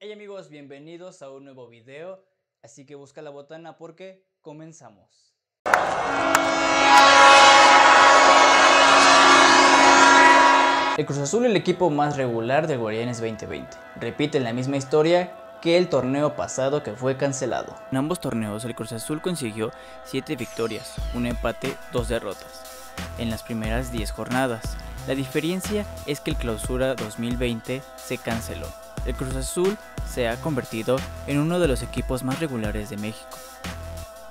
Hey amigos, bienvenidos a un nuevo video, así que busca la botana porque comenzamos. El Cruz Azul es el equipo más regular del Guardianes 2020. Repite la misma historia que el torneo pasado que fue cancelado. En ambos torneos el Cruz Azul consiguió 7 victorias, un empate, 2 derrotas, en las primeras 10 jornadas. La diferencia es que el clausura 2020 se canceló. El Cruz Azul se ha convertido en uno de los equipos más regulares de México.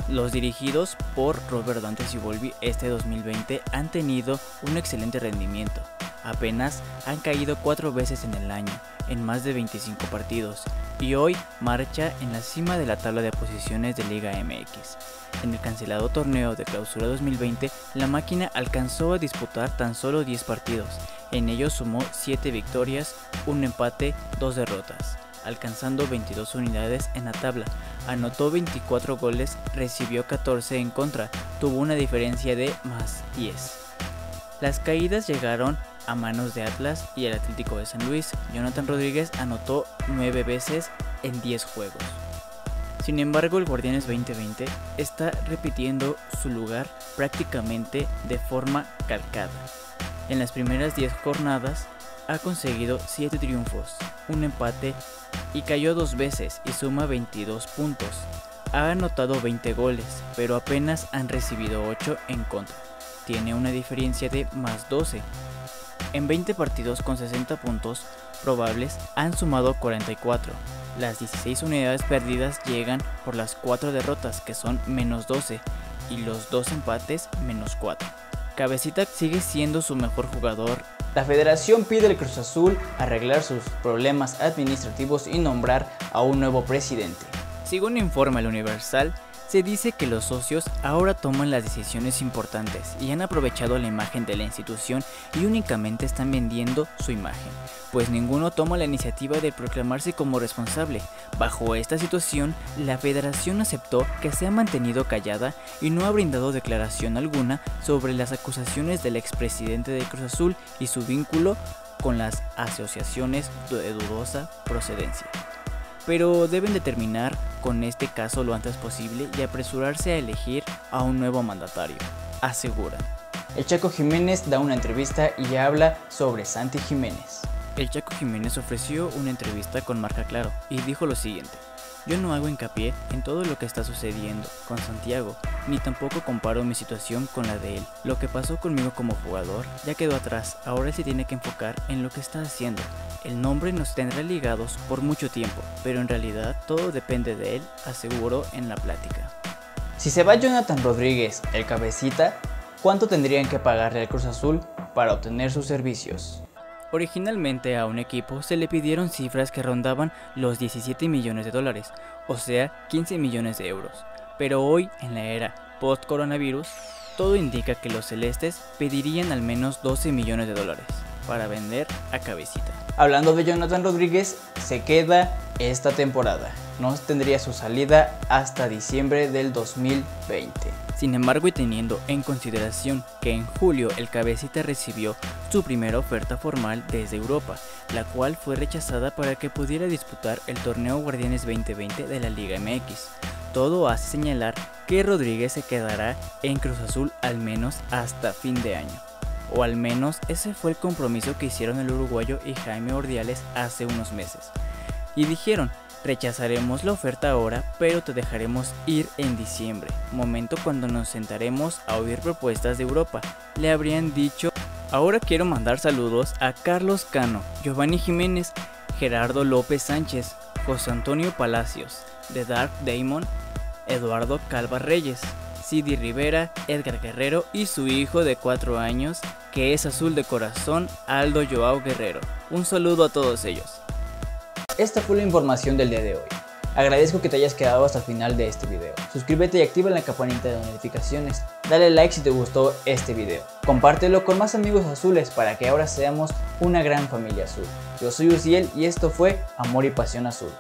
Los dirigidos por Robert Dante Sibolvi este 2020 han tenido un excelente rendimiento. Apenas han caído 4 veces en el año, en más de 25 partidos, y hoy marcha en la cima de la tabla de posiciones de Liga MX. En el cancelado torneo de clausura 2020, la máquina alcanzó a disputar tan solo 10 partidos. En ellos sumó 7 victorias, un empate, 2 derrotas, alcanzando 22 unidades en la tabla. Anotó 24 goles, recibió 14 en contra, tuvo una diferencia de más 10. Las caídas llegaron a manos de Atlas y el Atlético de San Luis. Jonathan Rodríguez anotó 9 veces en 10 juegos. Sin embargo, el Guardianes 2020 está repitiendo su lugar prácticamente de forma calcada. En las primeras 10 jornadas ha conseguido 7 triunfos, un empate y cayó dos veces y suma 22 puntos. Ha anotado 20 goles, pero apenas han recibido 8 en contra. Tiene una diferencia de más 12. En 20 partidos con 60 puntos probables han sumado 44, las 16 unidades perdidas llegan por las 4 derrotas que son menos 12 y los 2 empates menos 4. Cabecita sigue siendo su mejor jugador. La federación pide al Cruz Azul arreglar sus problemas administrativos y nombrar a un nuevo presidente. Según informa el Universal, se dice que los socios ahora toman las decisiones importantes y han aprovechado la imagen de la institución y únicamente están vendiendo su imagen, pues ninguno toma la iniciativa de proclamarse como responsable. Bajo esta situación, la federación aceptó que se ha mantenido callada y no ha brindado declaración alguna sobre las acusaciones del expresidente de Cruz Azul y su vínculo con las asociaciones de dudosa procedencia pero deben de terminar con este caso lo antes posible y apresurarse a elegir a un nuevo mandatario, aseguran. El Chaco Jiménez da una entrevista y habla sobre Santi Jiménez. El Chaco Jiménez ofreció una entrevista con Marca Claro y dijo lo siguiente. Yo no hago hincapié en todo lo que está sucediendo con Santiago, ni tampoco comparo mi situación con la de él. Lo que pasó conmigo como jugador ya quedó atrás, ahora se tiene que enfocar en lo que está haciendo. El nombre nos tendrá ligados por mucho tiempo, pero en realidad todo depende de él, aseguró en la plática. Si se va Jonathan Rodríguez, el cabecita, ¿cuánto tendrían que pagarle al Cruz Azul para obtener sus servicios? Originalmente a un equipo se le pidieron cifras que rondaban los 17 millones de dólares, o sea, 15 millones de euros. Pero hoy, en la era post-coronavirus, todo indica que los celestes pedirían al menos 12 millones de dólares para vender a cabecita. Hablando de Jonathan Rodríguez, se queda esta temporada. No tendría su salida hasta diciembre del 2020. Sin embargo, y teniendo en consideración que en julio el cabecita recibió su primera oferta formal desde Europa, la cual fue rechazada para que pudiera disputar el torneo Guardianes 2020 de la Liga MX. Todo hace señalar que Rodríguez se quedará en Cruz Azul al menos hasta fin de año. O al menos ese fue el compromiso que hicieron el uruguayo y Jaime Ordiales hace unos meses. Y dijeron, Rechazaremos la oferta ahora, pero te dejaremos ir en diciembre, momento cuando nos sentaremos a oír propuestas de Europa. Le habrían dicho, ahora quiero mandar saludos a Carlos Cano, Giovanni Jiménez, Gerardo López Sánchez, José Antonio Palacios, The Dark Damon, Eduardo Calva Reyes, Sidi Rivera, Edgar Guerrero y su hijo de 4 años, que es azul de corazón, Aldo Joao Guerrero. Un saludo a todos ellos. Esta fue la información del día de hoy. Agradezco que te hayas quedado hasta el final de este video. Suscríbete y activa la campanita de notificaciones. Dale like si te gustó este video. Compártelo con más amigos azules para que ahora seamos una gran familia azul. Yo soy Uciel y esto fue Amor y Pasión Azul.